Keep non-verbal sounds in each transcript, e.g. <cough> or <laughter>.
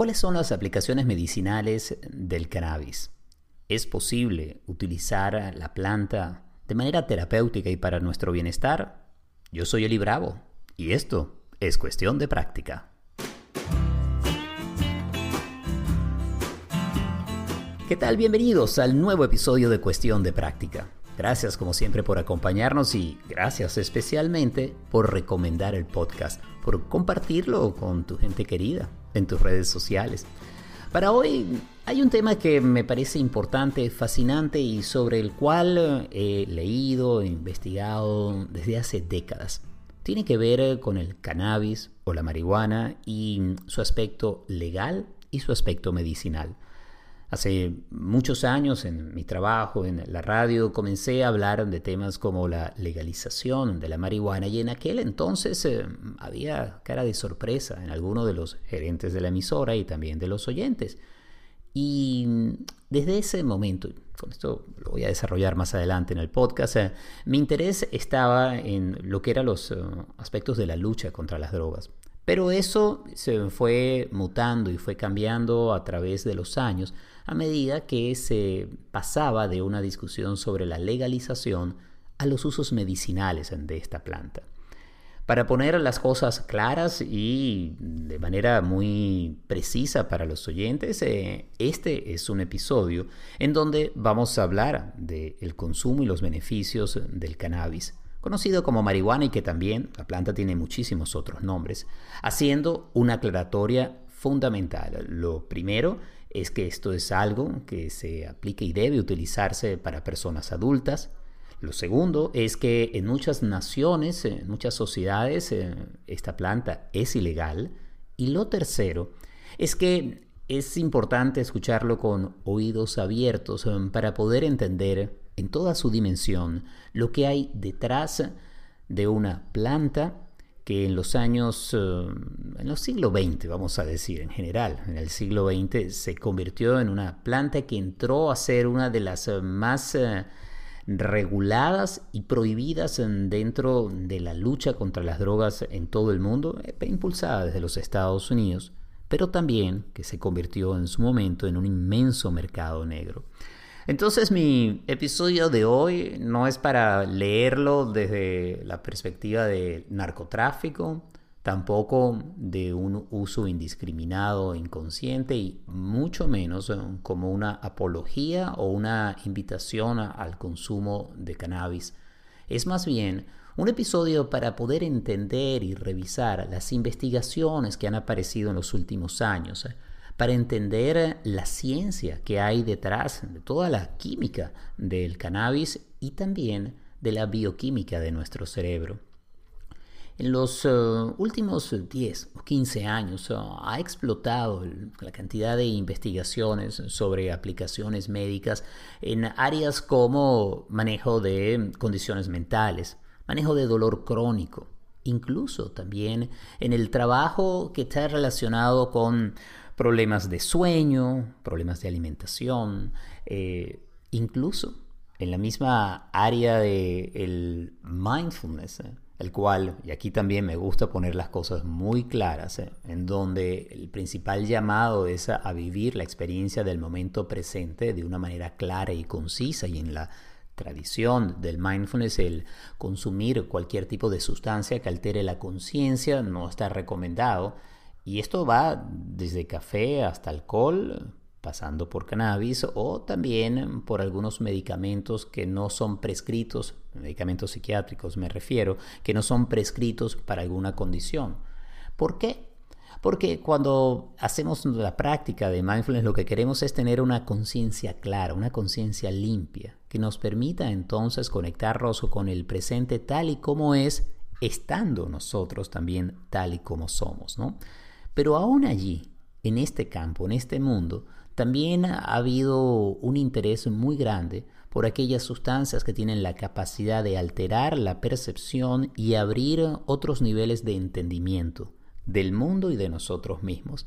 ¿cuáles son las aplicaciones medicinales del cannabis? ¿Es posible utilizar la planta de manera terapéutica y para nuestro bienestar? Yo soy Eli Bravo y esto es cuestión de práctica. ¿Qué tal? Bienvenidos al nuevo episodio de Cuestión de Práctica. Gracias como siempre por acompañarnos y gracias especialmente por recomendar el podcast, por compartirlo con tu gente querida en tus redes sociales. Para hoy hay un tema que me parece importante, fascinante y sobre el cual he leído, e investigado desde hace décadas. Tiene que ver con el cannabis o la marihuana y su aspecto legal y su aspecto medicinal. Hace muchos años en mi trabajo en la radio comencé a hablar de temas como la legalización de la marihuana y en aquel entonces eh, había cara de sorpresa en algunos de los gerentes de la emisora y también de los oyentes. Y desde ese momento, con esto lo voy a desarrollar más adelante en el podcast, eh, mi interés estaba en lo que eran los eh, aspectos de la lucha contra las drogas. Pero eso se fue mutando y fue cambiando a través de los años a medida que se pasaba de una discusión sobre la legalización a los usos medicinales de esta planta. Para poner las cosas claras y de manera muy precisa para los oyentes, eh, este es un episodio en donde vamos a hablar del consumo y los beneficios del cannabis, conocido como marihuana y que también la planta tiene muchísimos otros nombres, haciendo una aclaratoria fundamental. Lo primero es que esto es algo que se aplica y debe utilizarse para personas adultas. Lo segundo es que en muchas naciones, en muchas sociedades, eh, esta planta es ilegal. Y lo tercero es que es importante escucharlo con oídos abiertos eh, para poder entender en toda su dimensión lo que hay detrás de una planta que en los años, eh, en los siglo XX, vamos a decir, en general, en el siglo XX, se convirtió en una planta que entró a ser una de las eh, más eh, reguladas y prohibidas dentro de la lucha contra las drogas en todo el mundo, impulsada desde los Estados Unidos, pero también que se convirtió en su momento en un inmenso mercado negro. Entonces mi episodio de hoy no es para leerlo desde la perspectiva de narcotráfico, tampoco de un uso indiscriminado, inconsciente y mucho menos como una apología o una invitación al consumo de cannabis. Es más bien un episodio para poder entender y revisar las investigaciones que han aparecido en los últimos años para entender la ciencia que hay detrás de toda la química del cannabis y también de la bioquímica de nuestro cerebro. En los eh, últimos 10 o 15 años eh, ha explotado la cantidad de investigaciones sobre aplicaciones médicas en áreas como manejo de condiciones mentales, manejo de dolor crónico, incluso también en el trabajo que está relacionado con problemas de sueño, problemas de alimentación, eh, incluso en la misma área del el mindfulness, eh, el cual, y aquí también me gusta poner las cosas muy claras, eh, en donde el principal llamado es a, vivir la experiencia del momento presente de una manera clara y concisa y en la tradición del mindfulness, el consumir cualquier tipo de sustancia que altere la conciencia no está recomendado y esto va desde café hasta alcohol, pasando por cannabis o también por algunos medicamentos que no son prescritos, medicamentos psiquiátricos me refiero, que no son prescritos para alguna condición. ¿Por qué? Porque cuando hacemos la práctica de mindfulness lo que queremos es tener una conciencia clara, una conciencia limpia, que nos permita entonces conectarnos con el presente tal y como es, estando nosotros también tal y como somos, ¿no? Pero aún allí, en este campo, en este mundo, también ha habido un interés muy grande por aquellas sustancias que tienen la capacidad de alterar la percepción y abrir otros niveles de entendimiento del mundo y de nosotros mismos.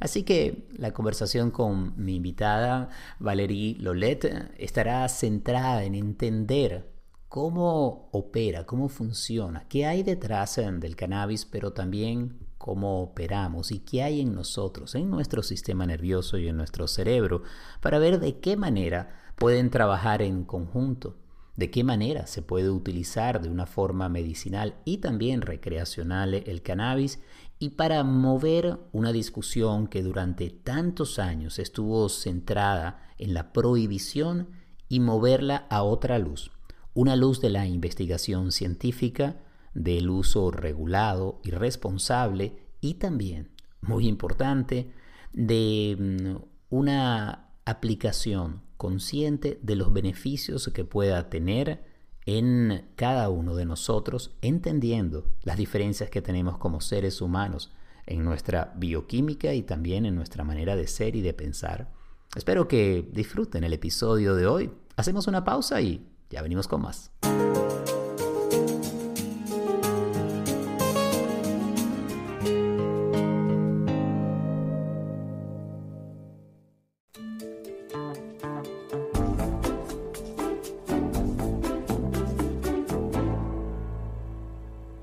Así que la conversación con mi invitada Valérie Lolet estará centrada en entender cómo opera, cómo funciona, qué hay detrás del cannabis, pero también cómo operamos y qué hay en nosotros, en nuestro sistema nervioso y en nuestro cerebro, para ver de qué manera pueden trabajar en conjunto, de qué manera se puede utilizar de una forma medicinal y también recreacional el cannabis y para mover una discusión que durante tantos años estuvo centrada en la prohibición y moverla a otra luz, una luz de la investigación científica, del uso regulado y responsable y también, muy importante, de mm, una aplicación consciente de los beneficios que pueda tener en cada uno de nosotros, entendiendo las diferencias que tenemos como seres humanos en nuestra bioquímica y también en nuestra manera de ser y de pensar. Espero que disfruten el episodio de hoy. Hacemos una pausa y ya venimos con más.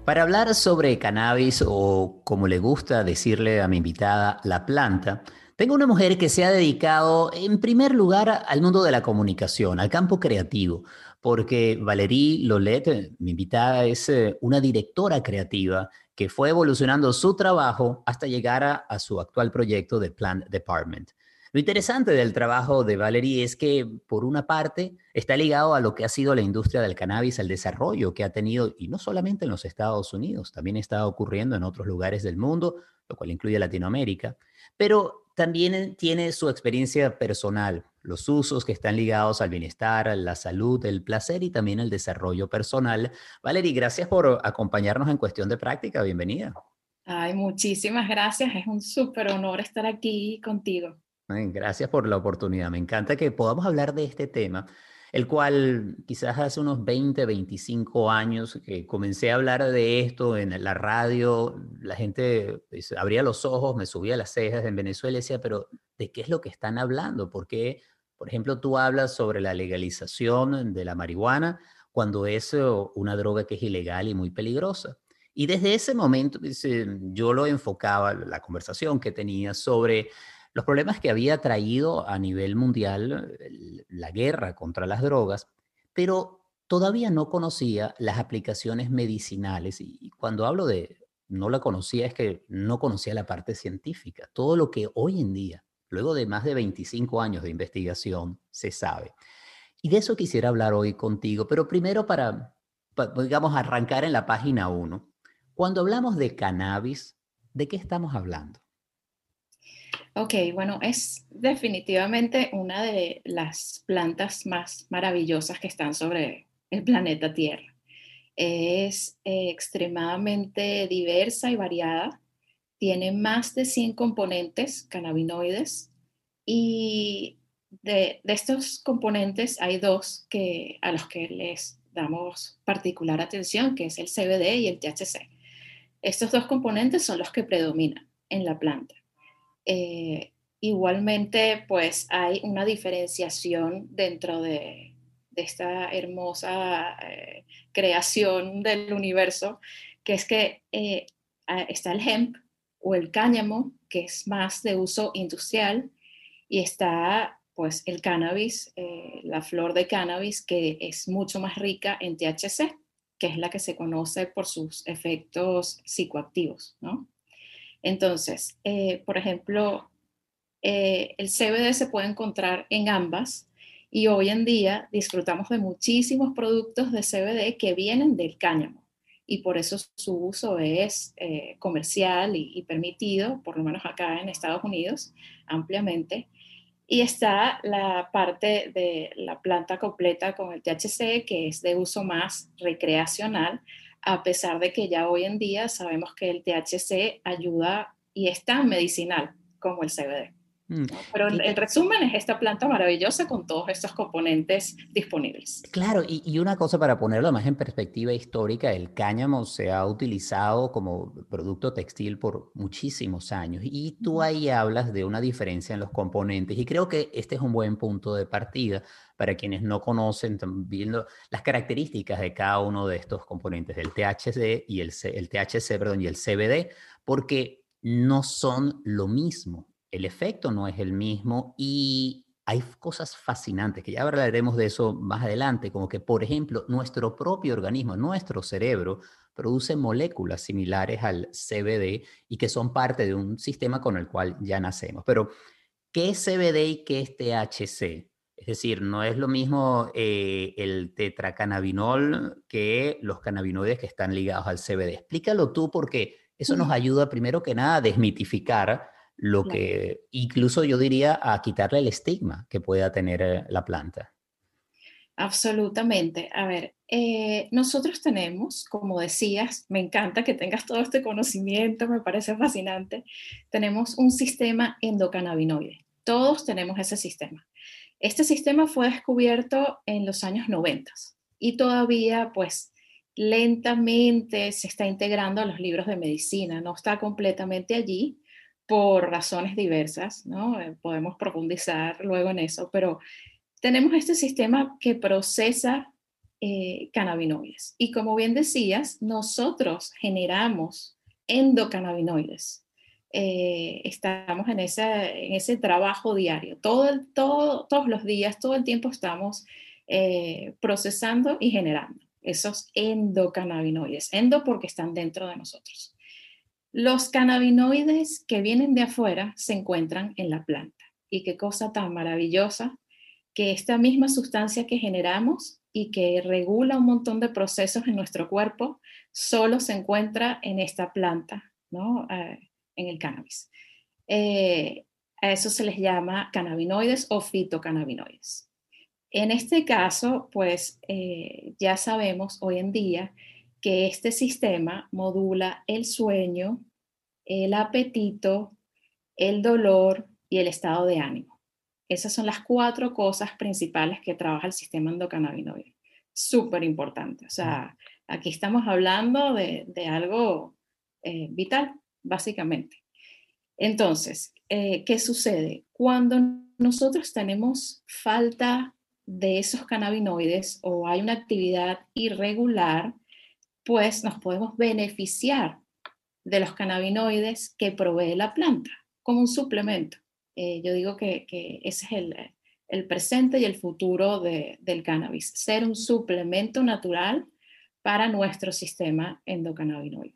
Para hablar sobre cannabis o como le gusta decirle a mi invitada, la planta, tengo una mujer que se ha dedicado en primer lugar al mundo de la comunicación, al campo creativo, porque Valerie Lolet, mi invitada, es eh, una directora creativa que fue evolucionando su trabajo hasta llegar a su actual proyecto de Plant Department. Lo interesante del trabajo de Valerie es que, por una parte, está ligado a lo que ha sido la industria del cannabis, al desarrollo que ha tenido, y no solamente en los Estados Unidos, también está ocurriendo en otros lugares del mundo, lo cual incluye Latinoamérica, pero también tiene su experiencia personal, los usos que están ligados al bienestar, la salud, el placer y también el desarrollo personal. Valerie, gracias por acompañarnos en cuestión de práctica. Bienvenida. Ay, muchísimas gracias. Es un súper honor estar aquí contigo. Gracias por la oportunidad. Me encanta que podamos hablar de este tema, el cual quizás hace unos 20, 25 años que comencé a hablar de esto en la radio, la gente pues, abría los ojos, me subía las cejas en Venezuela y decía, pero ¿de qué es lo que están hablando? Porque, por ejemplo, tú hablas sobre la legalización de la marihuana cuando es eh, una droga que es ilegal y muy peligrosa. Y desde ese momento pues, eh, yo lo enfocaba, la conversación que tenía sobre los problemas que había traído a nivel mundial la guerra contra las drogas, pero todavía no conocía las aplicaciones medicinales. Y cuando hablo de no la conocía, es que no conocía la parte científica. Todo lo que hoy en día, luego de más de 25 años de investigación, se sabe. Y de eso quisiera hablar hoy contigo, pero primero para, digamos, arrancar en la página 1. Cuando hablamos de cannabis, ¿de qué estamos hablando? Ok, bueno, es definitivamente una de las plantas más maravillosas que están sobre el planeta Tierra. Es eh, extremadamente diversa y variada. Tiene más de 100 componentes cannabinoides y de, estos componentes hay dos que, a los que les damos particular atención, que es el CBD y el THC. Estos dos componentes son los que predominan en la planta. Eh, igualmente, pues hay una diferenciación dentro de, esta hermosa eh, creación del universo, que es que eh, está el hemp o el cáñamo, que es más de uso industrial, y está pues el cannabis, la flor de cannabis, que es mucho más rica en THC, que es la que se conoce por sus efectos psicoactivos, ¿no? Entonces, eh, por ejemplo, eh, el CBD se puede encontrar en ambas y hoy en día disfrutamos de muchísimos productos de CBD que vienen del cáñamo y por eso su uso es eh, comercial y, permitido, por lo menos acá en Estados Unidos, ampliamente. Y está la parte de la planta completa con el THC, que es de uso más recreacional, a pesar de que ya hoy en día sabemos que el THC ayuda y es tan medicinal como el CBD. Mm. Pero el resumen es esta planta maravillosa con todos estos componentes disponibles. Claro, y, y, una cosa para ponerlo más en perspectiva histórica, el cáñamo se ha utilizado como producto textil por muchísimos años y tú ahí hablas de una diferencia en los componentes y creo que este es un buen punto de partida para quienes no conocen, viendo las características de cada uno de estos componentes, del THC y el, el THC, perdón, y el CBD, porque no son lo mismo. El efecto no es el mismo y hay cosas fascinantes, que ya hablaremos de eso más adelante, como que, por ejemplo, nuestro propio organismo, nuestro cerebro, produce moléculas similares al CBD y que son parte de un sistema con el cual ya nacemos. Pero, ¿qué es CBD y qué es THC? Es decir, no es lo mismo eh, el tetracannabinol que los cannabinoides que están ligados al CBD. Explícalo tú porque eso nos ayuda primero que nada a desmitificar lo que incluso yo diría a quitarle el estigma que pueda tener eh, la planta. Absolutamente. A ver, eh, nosotros tenemos, como decías, me encanta que tengas todo este conocimiento, me parece fascinante, tenemos un sistema endocannabinoide. Todos tenemos ese sistema. Este sistema fue descubierto en los años 90 y todavía, pues, lentamente se está integrando a los libros de medicina, no está completamente allí, por razones diversas, ¿no? Eh, podemos profundizar luego en eso, pero tenemos este sistema que procesa eh, cannabinoides. Y como bien decías, nosotros generamos endocannabinoides. Eh, estamos en en ese trabajo diario. Todo, todo, todos los días, todo el tiempo estamos procesando y generando esos endocannabinoides. Endo porque están dentro de nosotros. Los cannabinoides que vienen de afuera se encuentran en la planta. Y qué cosa tan maravillosa que esta misma sustancia que generamos y que regula un montón de procesos en nuestro cuerpo, solo se encuentra en esta planta, ¿no? Eh, en el cannabis. Eh, a eso se les llama cannabinoides o fitocannabinoides. En este caso, pues eh, ya sabemos hoy en día que este sistema modula el sueño, el apetito, el dolor y el estado de ánimo. Esas son las cuatro cosas principales que trabaja el sistema endocannabinoide. Súper importante. O sea, aquí estamos hablando de, algo eh, vital, básicamente. Entonces, eh, ¿qué sucede? Cuando nosotros tenemos falta de esos cannabinoides o hay una actividad irregular, pues nos podemos beneficiar de los cannabinoides que provee la planta como un suplemento. Eh, yo digo que, ese es el, presente y el futuro del cannabis, ser un suplemento natural para nuestro sistema endocannabinoide.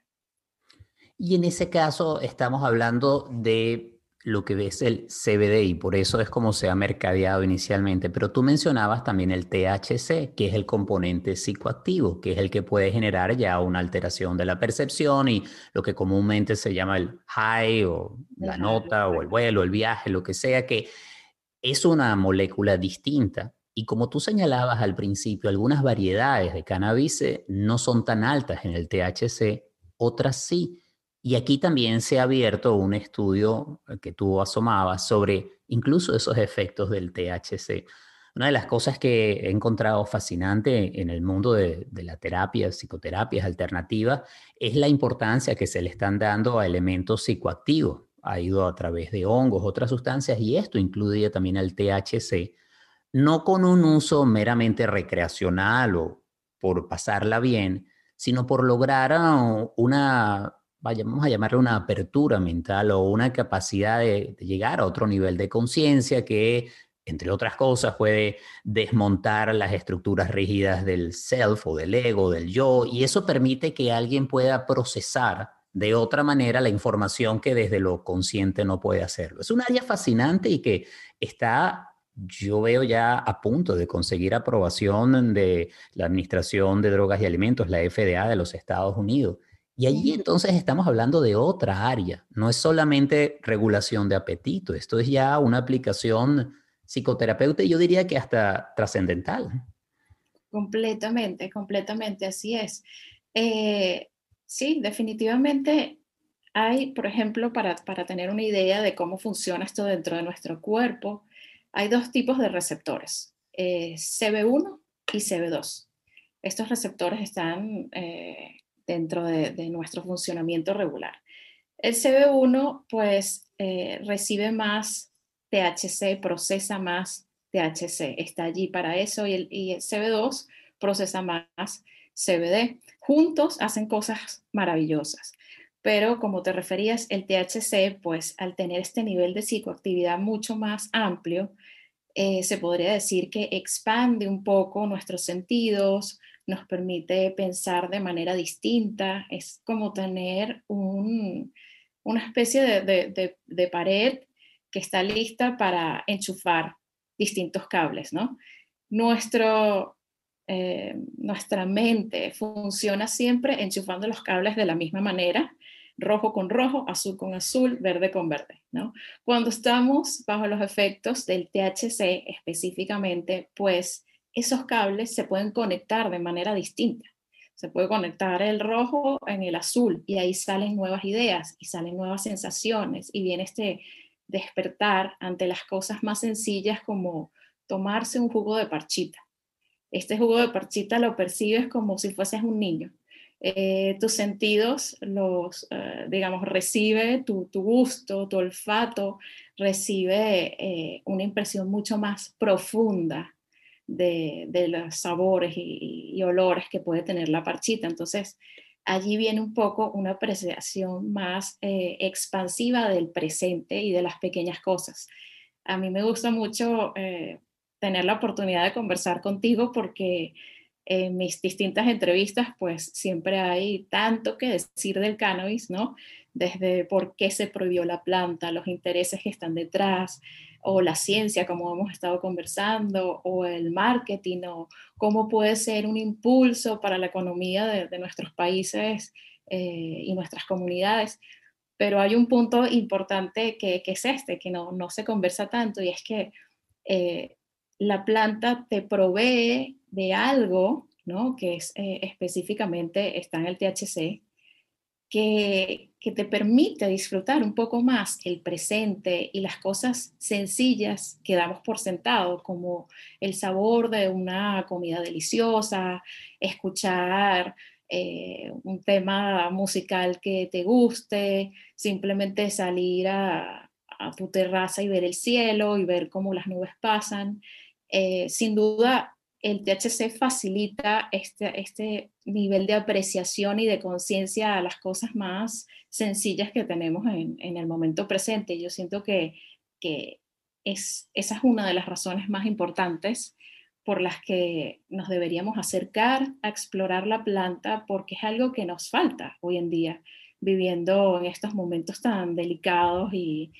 Y en ese caso estamos hablando de lo que ves el CBD y por eso es como se ha mercadeado inicialmente. Pero tú mencionabas también el THC, que es el componente psicoactivo, que es el que puede generar ya una alteración de la percepción y lo que comúnmente se llama el high o la nota o el vuelo, el viaje, lo que sea, que es una molécula distinta. Y como tú señalabas al principio, algunas variedades de cannabis no son tan altas en el THC, otras sí. Y aquí también se ha abierto un estudio que tú asomabas sobre incluso esos efectos del THC. Una de las cosas que he encontrado fascinante en el mundo de, la terapia, psicoterapias alternativas, es la importancia que se le están dando a elementos psicoactivos. Ha ido a través de hongos, otras sustancias, y esto incluye también al THC, no con un uso meramente recreacional o por pasarla bien, sino por lograr ah, una vamos a llamarle una apertura mental o una capacidad de, llegar a otro nivel de conciencia que, entre otras cosas, puede desmontar las estructuras rígidas del self o del ego, del yo, y eso permite que alguien pueda procesar de otra manera la información que desde lo consciente no puede hacerlo. Es un área fascinante y que está yo veo ya a punto de conseguir aprobación de la Administración de Drogas y Alimentos, la FDA de los Estados Unidos. Y allí entonces estamos hablando de otra área, no es solamente regulación de apetito, esto es ya una aplicación psicoterapeuta y yo diría que hasta trascendental. Completamente, completamente, así es. Eh, sí, definitivamente hay, por ejemplo, para, para tener una idea de cómo funciona esto dentro de nuestro cuerpo, hay dos tipos de receptores, eh, CB1 y CB2. Estos receptores están eh, dentro de, nuestro funcionamiento regular. El CB1 pues eh, recibe más THC, procesa más THC, está allí para eso y el, y el CB2 procesa más CBD. Juntos hacen cosas maravillosas, pero como te referías, el THC, pues al tener este nivel de psicoactividad mucho más amplio, eh, se podría decir que expande un poco nuestros sentidos, nos permite pensar de manera distinta, es como tener una especie de, pared que está lista para enchufar distintos cables, ¿no? Nuestro, eh, nuestra mente funciona siempre enchufando los cables de la misma manera rojo con rojo, azul con azul, verde con verde. ¿no? Cuando estamos bajo los efectos del THC específicamente, pues esos cables se pueden conectar de manera distinta. Se puede conectar el rojo en el azul y ahí salen nuevas ideas y salen nuevas sensaciones y viene este despertar ante las cosas más sencillas como tomarse un jugo de parchita. Este jugo de parchita lo percibes como si fueses un niño eh, tus sentidos los, eh, digamos, recibe tu, gusto, tu olfato, recibe eh, una impresión mucho más profunda de, los sabores y, olores que puede tener la parchita. Entonces, allí viene un poco una apreciación más expansiva del presente y de las pequeñas cosas. A mí me gusta mucho tener la oportunidad de conversar contigo porque en mis distintas entrevistas, pues siempre hay tanto que decir del cannabis, ¿no? Desde por qué se prohibió la planta, los intereses que están detrás, o la ciencia, como hemos estado conversando, o el marketing, o cómo puede ser un impulso para la economía de, nuestros países eh, y nuestras comunidades. Pero hay un punto importante que, es este, que no, se conversa tanto, y es que eh, la planta te provee de algo, ¿no? que es eh, está en el THC, que, que, te permite disfrutar un poco más el presente y las cosas sencillas que damos por sentado, como el sabor de una comida deliciosa, escuchar eh, un tema musical que te guste, simplemente salir a, a, tu terraza y ver el cielo y ver cómo las nubes pasan. Eh, sin duda el THC facilita este, este nivel de apreciación y de conciencia a las cosas más sencillas que tenemos en, el momento presente. Yo siento que, es, esa es una de las razones más importantes por las que nos deberíamos acercar a explorar la planta porque es algo que nos falta hoy en día, viviendo en estos momentos tan delicados y,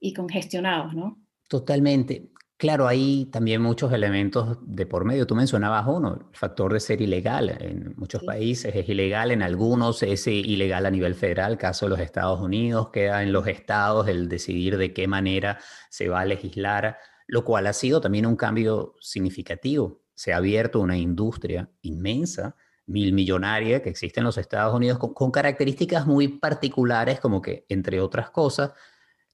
y congestionados, ¿no? Totalmente. Claro, hay también muchos elementos de por medio. Tú mencionabas uno, el factor de ser ilegal. En muchos países es ilegal, en algunos es ilegal a nivel federal, caso de los Estados Unidos, queda en los estados el decidir de qué manera se va a legislar, lo cual ha sido también un cambio significativo. Se ha abierto una industria inmensa, mil millonaria, que existe en los Estados Unidos, con características muy particulares, como que, entre otras cosas,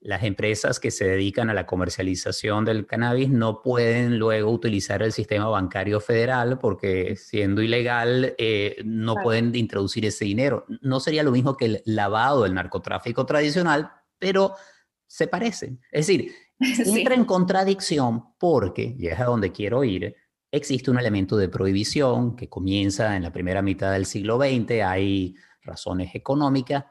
las empresas que se dedican a la comercialización del cannabis no pueden luego utilizar el sistema bancario federal porque siendo ilegal eh, no pueden introducir ese dinero. No sería lo mismo que el lavado del narcotráfico tradicional, pero se parecen. Es decir, <laughs> entra en contradicción porque, y es a donde quiero ir, existe un elemento de prohibición que comienza en la primera mitad del siglo XX, hay razones económicas,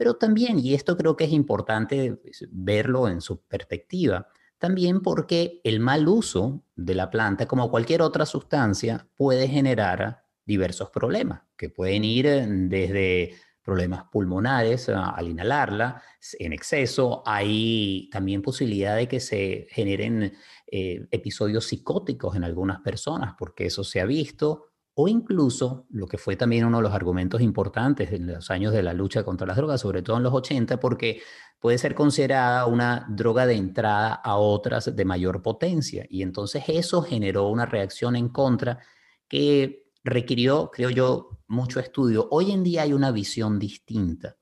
pero también, y esto creo que es importante pues, verlo en su perspectiva, también porque el mal uso de la planta, como cualquier otra sustancia, puede generar diversos problemas, que pueden ir desde problemas pulmonares al inhalarla en exceso. Hay también posibilidad de que se generen eh, episodios psicóticos en algunas personas, porque eso se ha visto o incluso lo que fue también uno de los argumentos importantes en los años de la lucha contra las drogas, sobre todo en los 80, porque puede ser considerada una droga de entrada a otras de mayor potencia. Y entonces eso generó una reacción en contra que requirió, creo yo, mucho estudio. Hoy en día hay una visión distinta.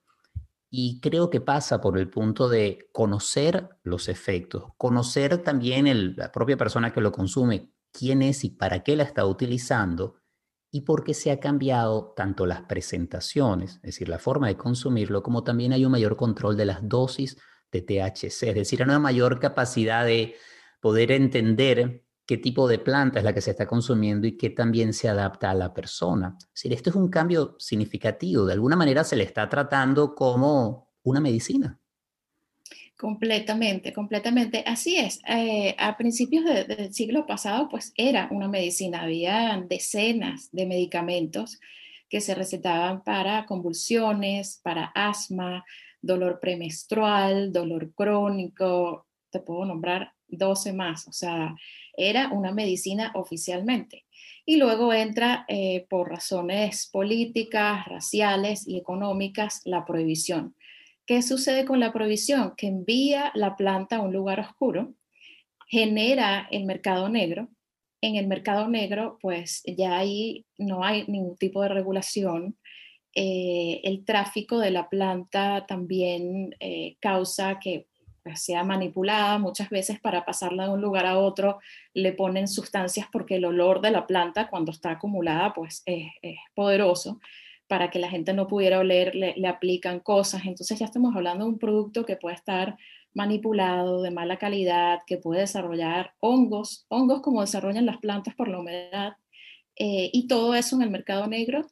Y creo que pasa por el punto de conocer los efectos, conocer también la propia persona que lo consume, quién es y para qué la está utilizando, y porque se ha cambiado tanto las presentaciones, es decir, la forma de consumirlo, como también hay un mayor control de las dosis de THC, es decir, una mayor capacidad de poder entender qué tipo de planta es la que se está consumiendo y qué también se adapta a la persona. Es decir, esto es un cambio significativo. De alguna manera se le está tratando como una medicina. Completamente, completamente. Así es. Eh, a principios del siglo pasado, pues era una medicina. Había decenas de medicamentos que se recetaban para convulsiones, para asma, dolor premenstrual, dolor crónico. Te puedo nombrar 12 más. O sea, era una medicina oficialmente. Y luego entra eh, por razones políticas, raciales y económicas la prohibición ¿Qué sucede con la prohibición? Que envía la planta a un lugar oscuro, genera el mercado negro. En el mercado negro, pues ya ahí no hay ningún tipo de regulación. Eh, el tráfico de la planta también eh, causa que pues, sea manipulada muchas veces para pasarla de un lugar a otro le ponen sustancias porque el olor de la planta cuando está acumulada pues es poderoso para que la gente no pudiera oler, le, aplican cosas. Entonces ya estamos hablando de un producto que puede estar manipulado, de mala calidad, que puede desarrollar hongos, hongos como desarrollan las plantas por la humedad, eh, y todo eso en el mercado negro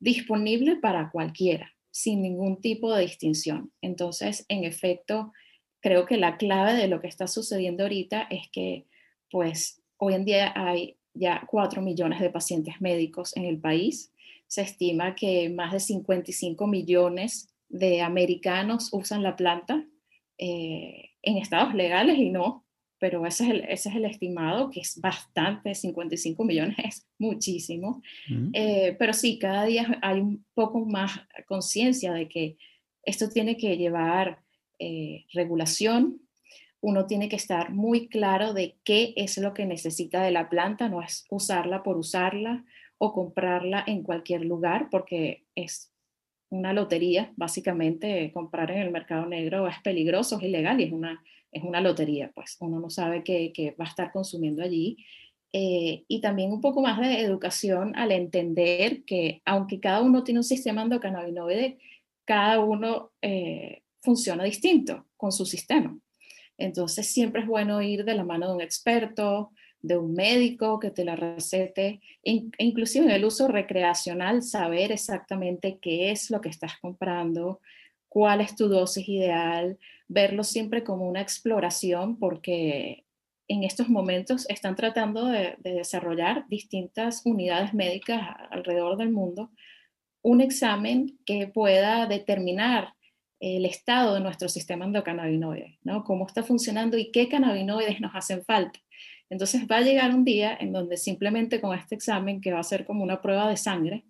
disponible para cualquiera, sin ningún tipo de distinción. Entonces, en efecto, creo que la clave de lo que está sucediendo ahorita es que, pues, hoy en día hay ya 4 millones de pacientes médicos en el país, se estima que más de 55 millones de americanos usan la planta eh, en estados legales y no, pero ese es, el, ese es el estimado, que es bastante, 55 millones <laughs> es muchísimo. Mm. Eh, pero sí, cada día hay un poco más conciencia de que esto tiene que llevar eh, regulación, uno tiene que estar muy claro de qué es lo que necesita de la planta, no es usarla por usarla, o comprarla en cualquier lugar porque es una lotería, básicamente comprar en el mercado negro es peligroso, es ilegal y es una, es una lotería, pues uno no sabe qué, va a estar consumiendo allí. Eh, y también un poco más de educación al entender que aunque cada uno tiene un sistema endocannabinoide, cada uno eh, funciona distinto con su sistema. Entonces siempre es bueno ir de la mano de un experto, de un médico que te la recete, e inclusive en el uso recreacional, saber exactamente qué es lo que estás comprando, cuál es tu dosis ideal, verlo siempre como una exploración, porque en estos momentos están tratando de, de desarrollar distintas unidades médicas alrededor del mundo un examen que pueda determinar el estado de nuestro sistema endocannabinoide, ¿no? Cómo está funcionando y qué cannabinoides nos hacen falta. Entonces va a llegar un día en donde simplemente con este examen, que va a ser como una prueba de sangre,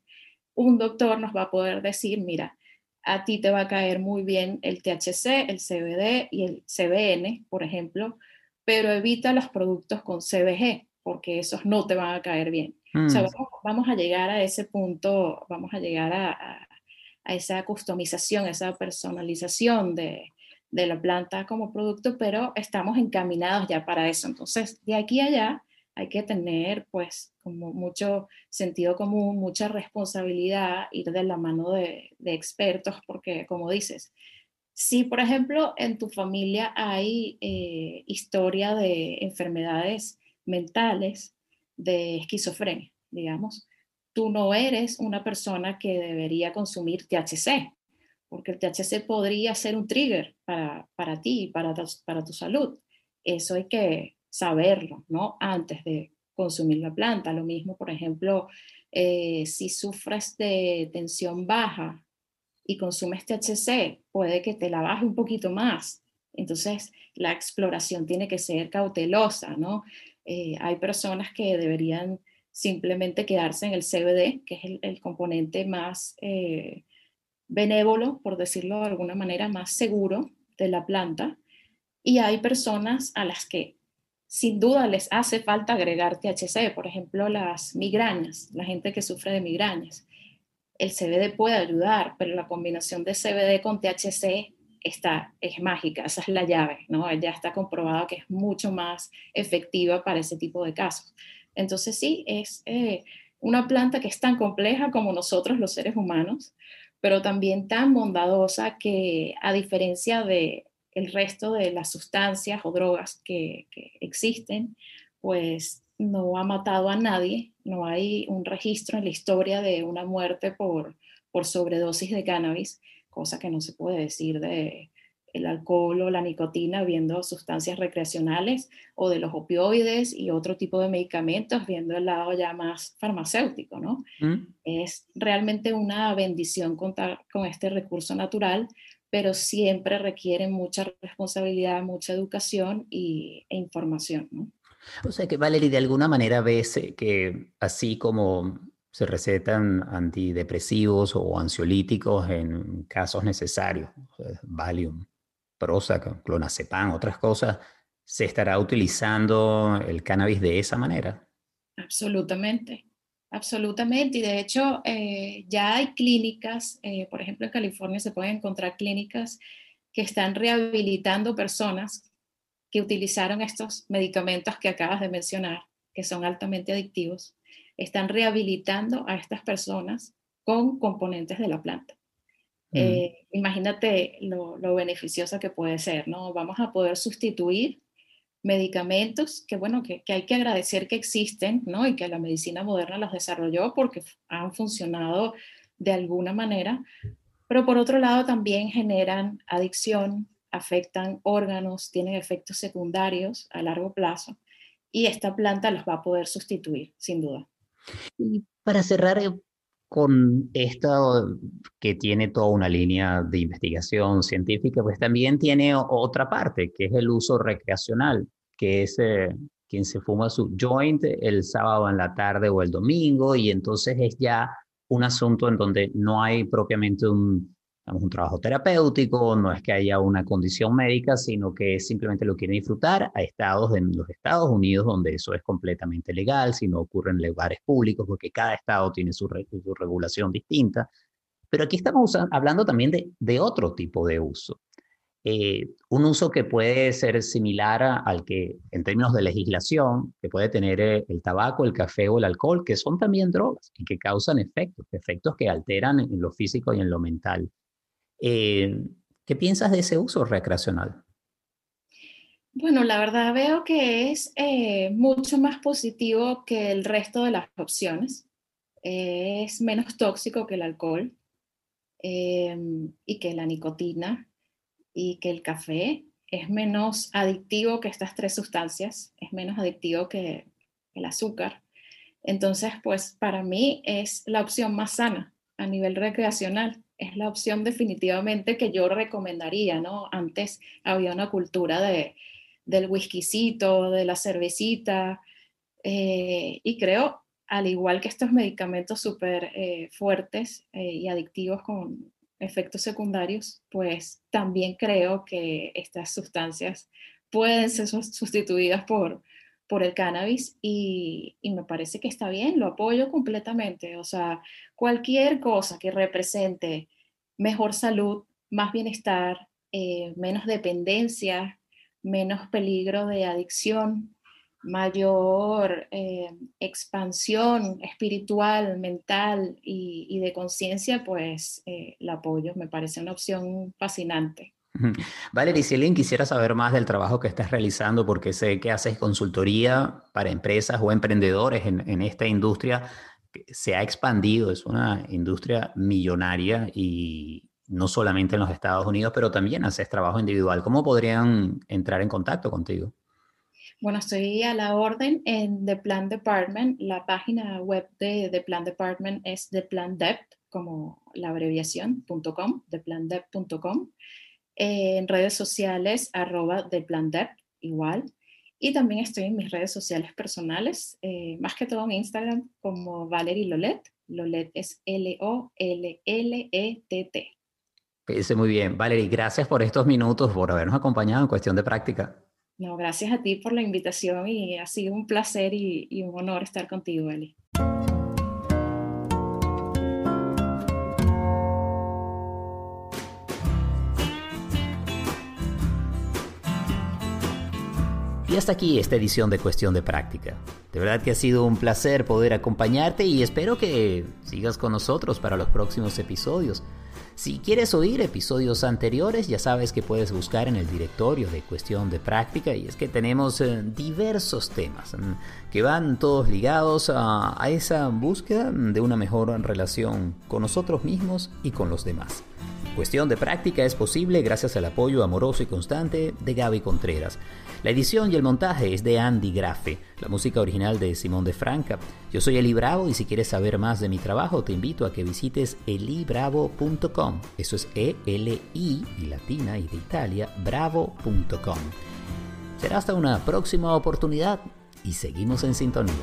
un doctor nos va a poder decir, mira, a ti te va a caer muy bien el THC, el CBD y el CBN, por ejemplo, pero evita los productos con CBG, porque esos no te van a caer bien. O sea, mm. vamos, a llegar a ese punto, vamos a llegar a, a esa customización, esa personalización de, de la planta como producto, pero estamos encaminados ya para eso. Entonces, de aquí a allá hay que tener pues como mucho sentido común, mucha responsabilidad, ir de la mano de, expertos, porque como dices, si por ejemplo en tu familia hay eh, historia de enfermedades mentales, de esquizofrenia, digamos, tú no eres una persona que debería consumir THC, porque el THC podría ser un trigger para, para ti, para, para tu salud. Eso hay que saberlo, ¿no? Antes de consumir la planta. Lo mismo, por ejemplo, eh, si sufres de tensión baja y consumes THC, puede que te la baje un poquito más. Entonces, la exploración tiene que ser cautelosa, ¿no? Eh, hay personas que deberían simplemente quedarse en el CBD, que es el, componente más eh, benévolo, por decirlo de alguna manera, más seguro de la planta. Y hay personas a las que sin duda les hace falta agregar THC, por ejemplo, las migrañas, la gente que sufre de migrañas. El CBD puede ayudar, pero la combinación de CBD con THC está, es mágica, esa es la llave, ¿no? Ya está comprobado que es mucho más efectiva para ese tipo de casos. Entonces sí, es eh, una planta que es tan compleja como nosotros los seres humanos, pero también tan bondadosa que a diferencia de el resto de las sustancias o drogas que, existen, pues no ha matado a nadie, no hay un registro en la historia de una muerte por, por sobredosis de cannabis, cosa que no se puede decir de el alcohol o la nicotina viendo sustancias recreacionales o de los opioides y otro tipo de medicamentos viendo el lado ya más farmacéutico, ¿no? Mm. Es realmente una bendición contar con este recurso natural, pero siempre requiere mucha responsabilidad, mucha educación y, e información, ¿no? O sea que, Valerie, de alguna manera ves eh, que así como se recetan antidepresivos o ansiolíticos en casos necesarios, Valium, Prozac, clonazepam, otras cosas, ¿se estará utilizando el cannabis de esa manera? Absolutamente, absolutamente. Y de hecho, eh, ya hay clínicas, eh, por ejemplo, en California se pueden encontrar clínicas que están rehabilitando personas que utilizaron estos medicamentos que acabas de mencionar, que son altamente adictivos, están rehabilitando a estas personas con componentes de la planta. Mm. Eh, imagínate lo, lo, beneficiosa que puede ser, ¿no? Vamos a poder sustituir medicamentos que, bueno, que, que, hay que agradecer que existen, ¿no? Y que la medicina moderna los desarrolló porque han funcionado de alguna manera, pero por otro lado también generan adicción, afectan órganos, tienen efectos secundarios a largo plazo y esta planta los va a poder sustituir, sin duda. Y para cerrar eh, con esto que tiene toda una línea de investigación científica, pues también tiene otra parte, que es el uso recreacional, que es eh, quien se fuma su joint el sábado en la tarde o el domingo, y entonces es ya un asunto en donde no hay propiamente un un trabajo terapéutico, no es que haya una condición médica, sino que simplemente lo quieren disfrutar a estados en los Estados Unidos donde eso es completamente legal, si no ocurre en lugares públicos, porque cada estado tiene su, regulación distinta. Pero aquí estamos hablando también de, de otro tipo de uso. Eh, un uso que puede ser similar al que, en términos de legislación, que puede tener eh, el tabaco, el café o el alcohol, que son también drogas y que causan efectos, efectos que alteran en lo físico y en lo mental. Eh, ¿Qué piensas de ese uso recreacional? Bueno, la verdad veo que es eh, mucho más positivo que el resto de las opciones. es menos tóxico que el alcohol em, y que la nicotina y que el café. Es menos adictivo que estas tres sustancias. Es menos adictivo que el azúcar. Entonces, pues para mí es la opción más sana a nivel recreacional es la opción definitivamente que yo recomendaría, ¿no? Antes había una cultura de, del whiskycito, de la cervecita, eh, y creo, al igual que estos medicamentos súper eh, fuertes eh, y adictivos con efectos secundarios, pues también creo que estas sustancias pueden ser sustituidas por, por el cannabis y, me parece que está bien, lo apoyo completamente. O sea, cualquier cosa que represente mejor salud, más bienestar, eh, menos dependencia, menos peligro de adicción, mayor eh, expansión espiritual, mental y, de conciencia, pues eh, la apoyo. Me parece una opción fascinante. Valerie, si alguien quisiera saber más del trabajo que estás realizando, porque sé que haces consultoría para empresas o emprendedores en, esta industria, se ha expandido, es una industria millonaria y no solamente en los Estados Unidos, pero también haces trabajo individual. ¿Cómo podrían entrar en contacto contigo? Bueno, estoy a la orden en The Plan Department. La página web de The Plan Department es ThePlanDep, como la abreviación, .com, theplandep.com en redes sociales, arroba de Plandep, igual. Y también estoy en mis redes sociales personales, eh, más que todo en Instagram como Valerie Lolet. Lolet es L-O-L-L-E-T-T. Dice muy bien. Valerie, gracias por estos minutos, por habernos acompañado en cuestión de práctica. No, gracias a ti por la invitación y ha sido un placer y, y un honor estar contigo, Eli. Y hasta aquí esta edición de Cuestión de Práctica. De verdad que ha sido un placer poder acompañarte y espero que sigas con nosotros para los próximos episodios. Si quieres oír episodios anteriores, ya sabes que puedes buscar en el directorio de cuestión de práctica y es que tenemos eh, diversos temas mm, que van todos ligados a, a esa búsqueda de una mejor relación con nosotros mismos y con los demás. Cuestión de práctica es posible gracias al apoyo amoroso y constante de Gaby Contreras. La edición y el montaje es de Andy Grafe, la música original de Simón de Franca. Yo soy Eli Bravo y si quieres saber más de mi trabajo te invito a que visites elibravo.com. Eso es E-L-I y latina y de Italia, bravo.com. Será hasta una próxima oportunidad y seguimos en sintonía.